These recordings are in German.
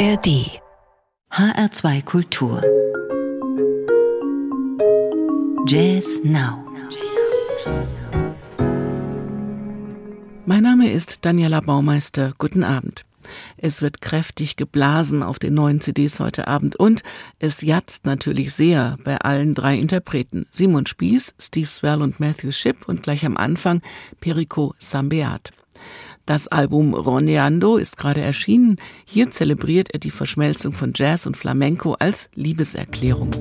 ARD HR2 Kultur Jazz Now Mein Name ist Daniela Baumeister. Guten Abend. Es wird kräftig geblasen auf den neuen CDs heute Abend und es jatzt natürlich sehr bei allen drei Interpreten. Simon Spieß, Steve Swell und Matthew Shipp und gleich am Anfang Perico Sambeat. Das Album Roneando ist gerade erschienen. Hier zelebriert er die Verschmelzung von Jazz und Flamenco als Liebeserklärung.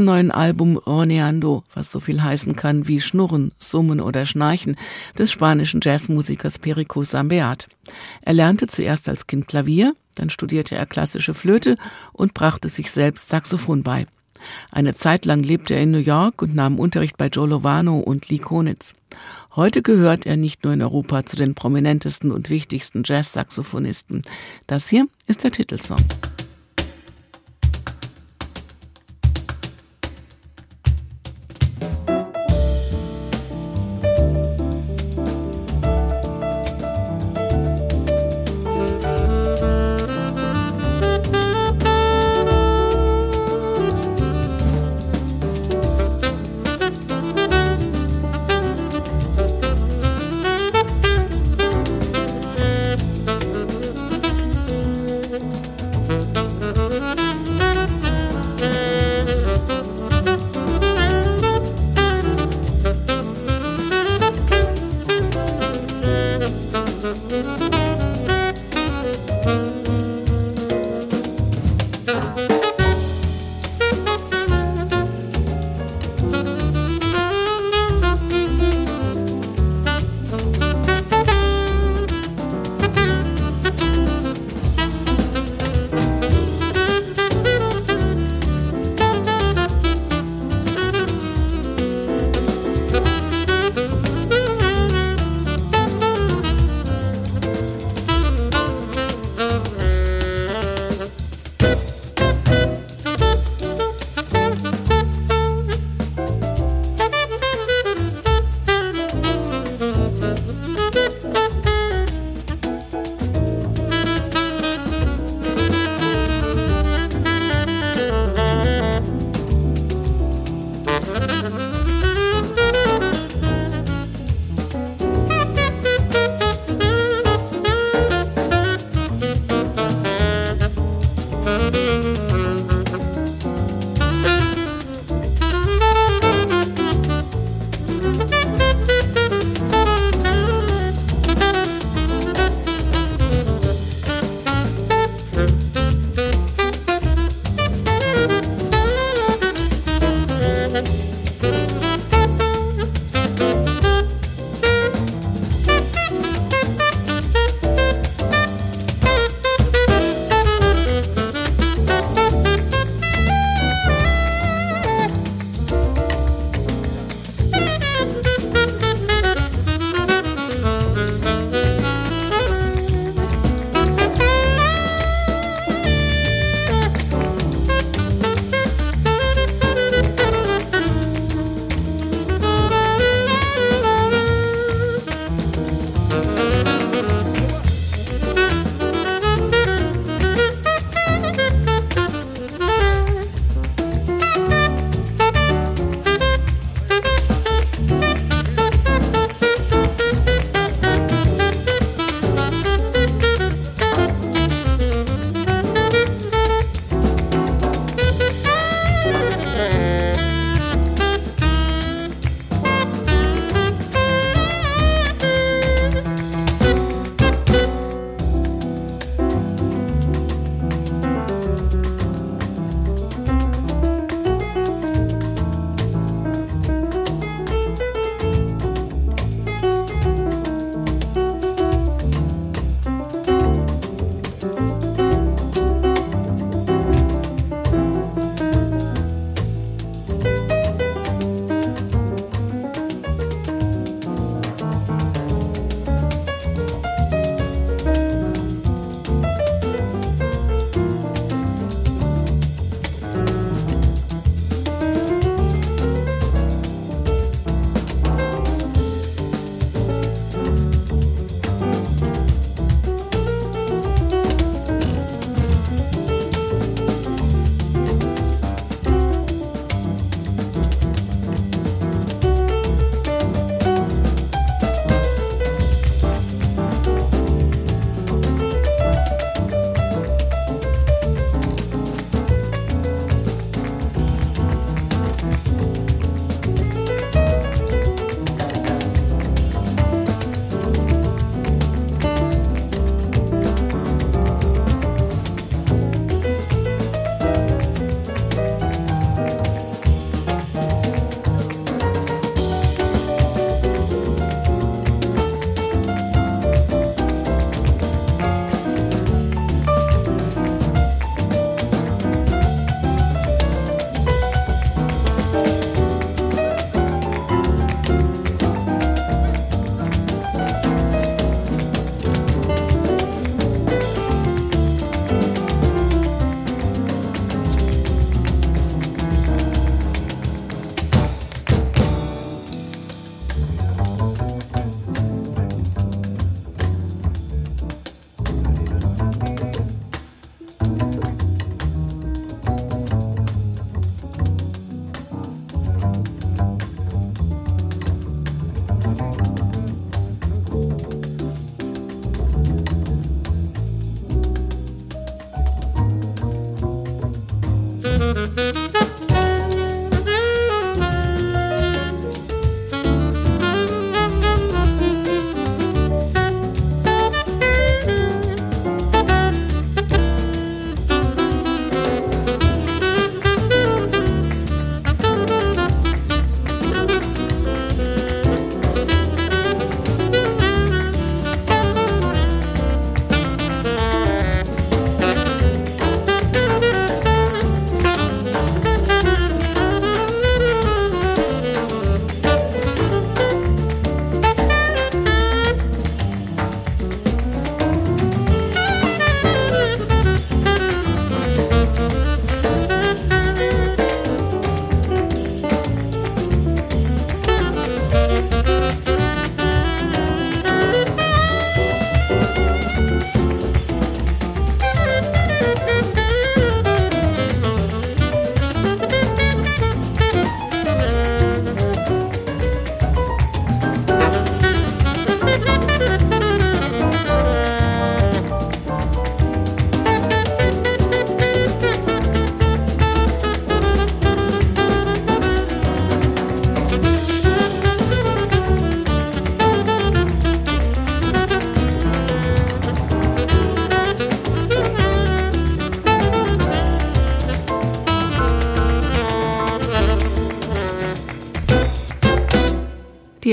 Vom neuen Album Roneando, was so viel heißen kann wie Schnurren, Summen oder Schnarchen, des spanischen Jazzmusikers Perico Sambeat. Er lernte zuerst als Kind Klavier, dann studierte er klassische Flöte und brachte sich selbst Saxophon bei. Eine Zeit lang lebte er in New York und nahm Unterricht bei Joe Lovano und Lee Konitz. Heute gehört er nicht nur in Europa zu den prominentesten und wichtigsten Jazz-Saxophonisten. Das hier ist der Titelsong.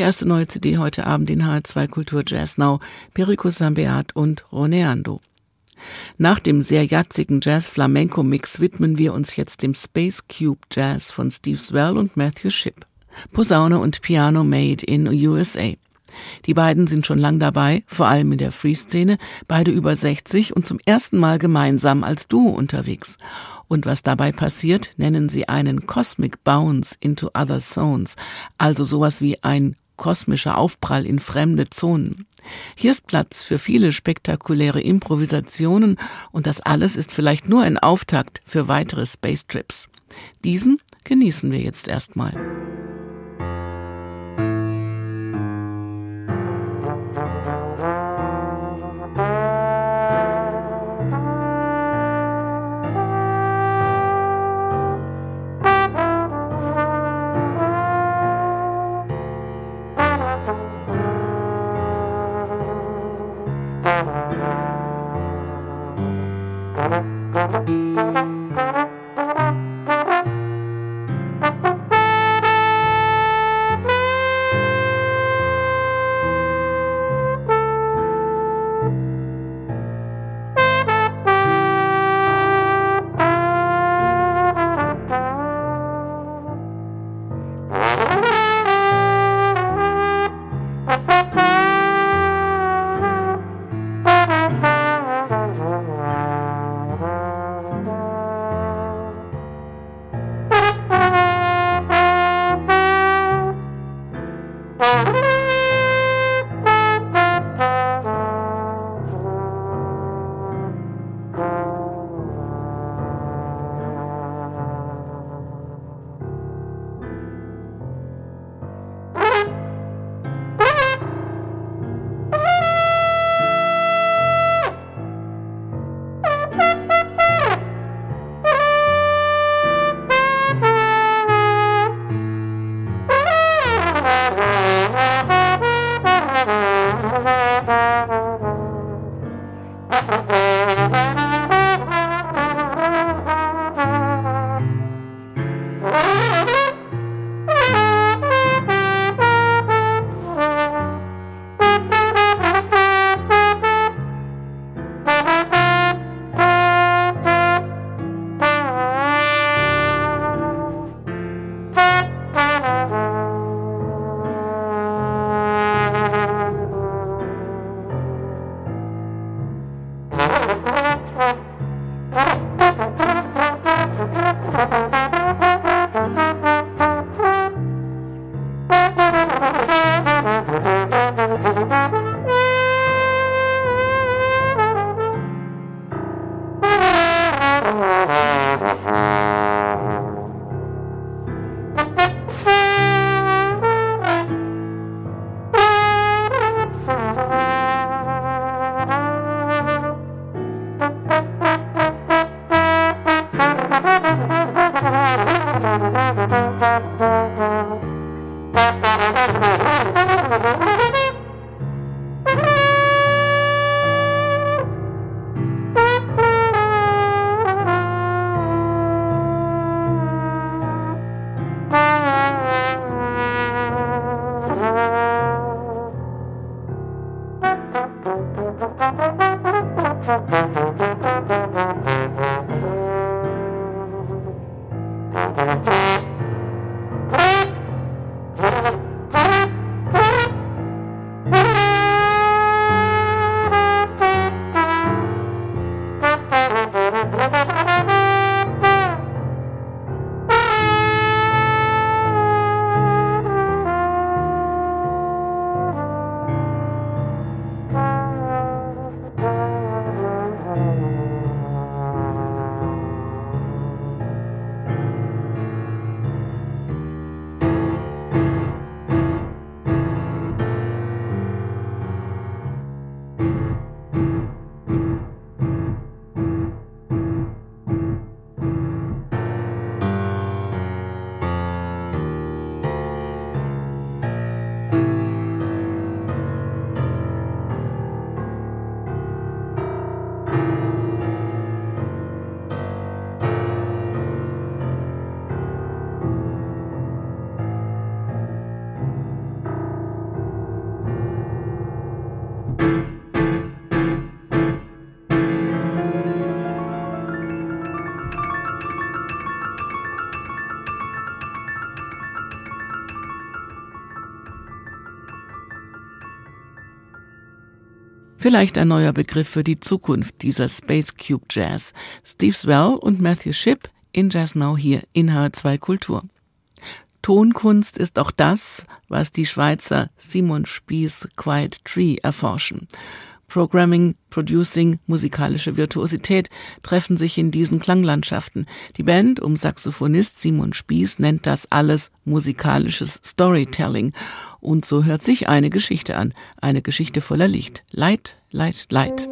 Erste neue CD heute Abend in HR2 Kultur Jazz Now, Perico Sambeat und Roneando. Nach dem sehr jazzigen Jazz-Flamenco-Mix widmen wir uns jetzt dem Space Cube Jazz von Steve Swell und Matthew Shipp. Posaune und Piano made in USA. Die beiden sind schon lang dabei, vor allem in der Free-Szene, beide über 60 und zum ersten Mal gemeinsam als Duo unterwegs. Und was dabei passiert, nennen sie einen Cosmic Bounce into Other Zones, also sowas wie ein kosmischer Aufprall in fremde Zonen. Hier ist Platz für viele spektakuläre Improvisationen und das alles ist vielleicht nur ein Auftakt für weitere Space Trips. Diesen genießen wir jetzt erstmal. Vielleicht ein neuer Begriff für die Zukunft dieser Space Cube Jazz. Steve Swell und Matthew Shipp in Jazz Now hier in H2 Kultur. Tonkunst ist auch das, was die Schweizer Simon Spies Quiet Tree erforschen. Programming, Producing, musikalische Virtuosität treffen sich in diesen Klanglandschaften. Die Band um Saxophonist Simon Spieß nennt das alles musikalisches Storytelling. Und so hört sich eine Geschichte an. Eine Geschichte voller Licht. Light, Light, Light.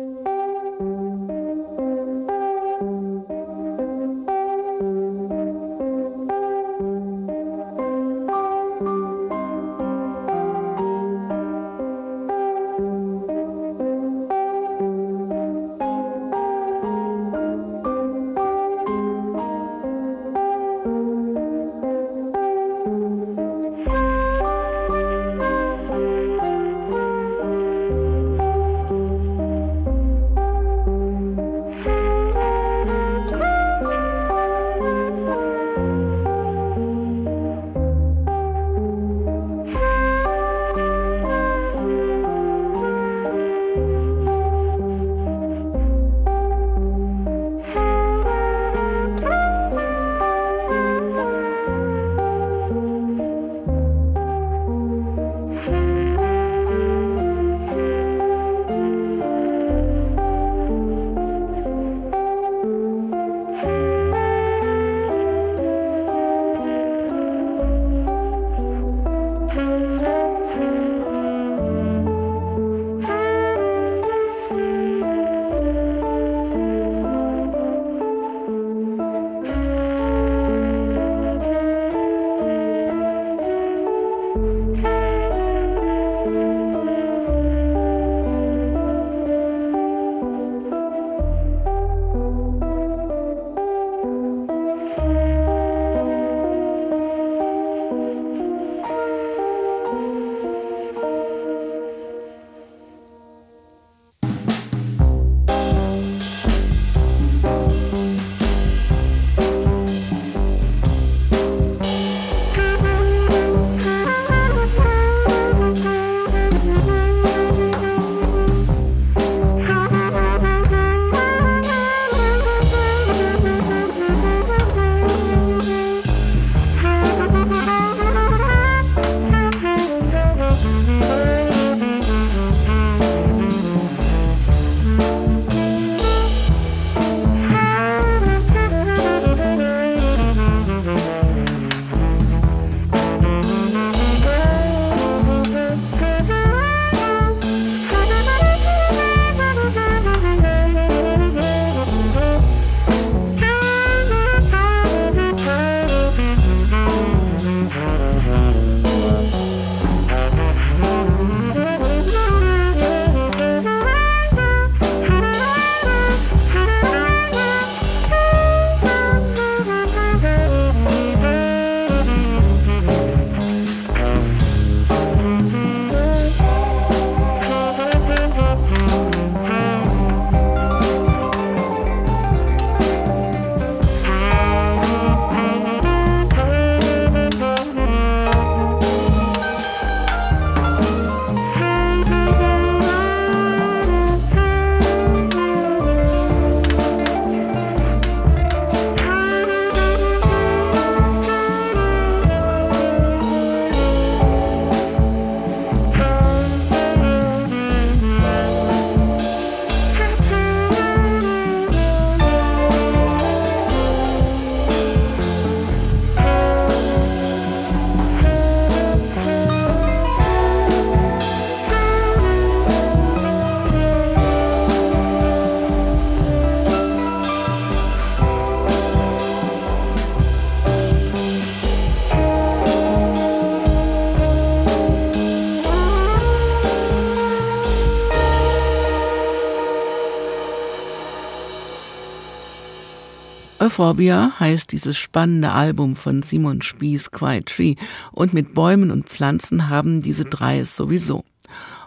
Euphorbia heißt dieses spannende Album von Simon Spies Quiet Tree und mit Bäumen und Pflanzen haben diese drei es sowieso.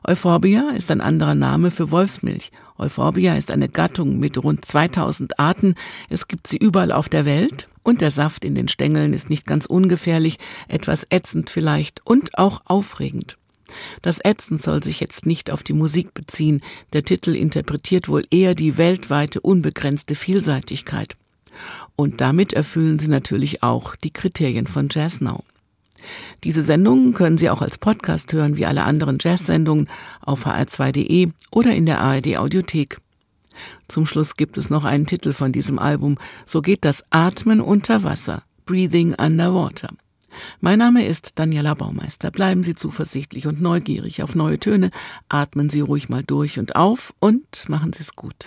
Euphorbia ist ein anderer Name für Wolfsmilch. Euphorbia ist eine Gattung mit rund 2000 Arten. Es gibt sie überall auf der Welt und der Saft in den Stängeln ist nicht ganz ungefährlich, etwas ätzend vielleicht und auch aufregend. Das Ätzend soll sich jetzt nicht auf die Musik beziehen. Der Titel interpretiert wohl eher die weltweite unbegrenzte Vielseitigkeit. Und damit erfüllen sie natürlich auch die Kriterien von Jazz Now. Diese Sendungen können Sie auch als Podcast hören, wie alle anderen Jazz-Sendungen auf hr2.de oder in der ARD Audiothek. Zum Schluss gibt es noch einen Titel von diesem Album. So geht das Atmen unter Wasser. Breathing Underwater. Mein Name ist Daniela Baumeister. Bleiben Sie zuversichtlich und neugierig auf neue Töne. Atmen Sie ruhig mal durch und auf und machen Sie es gut.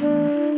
Mm-hmm.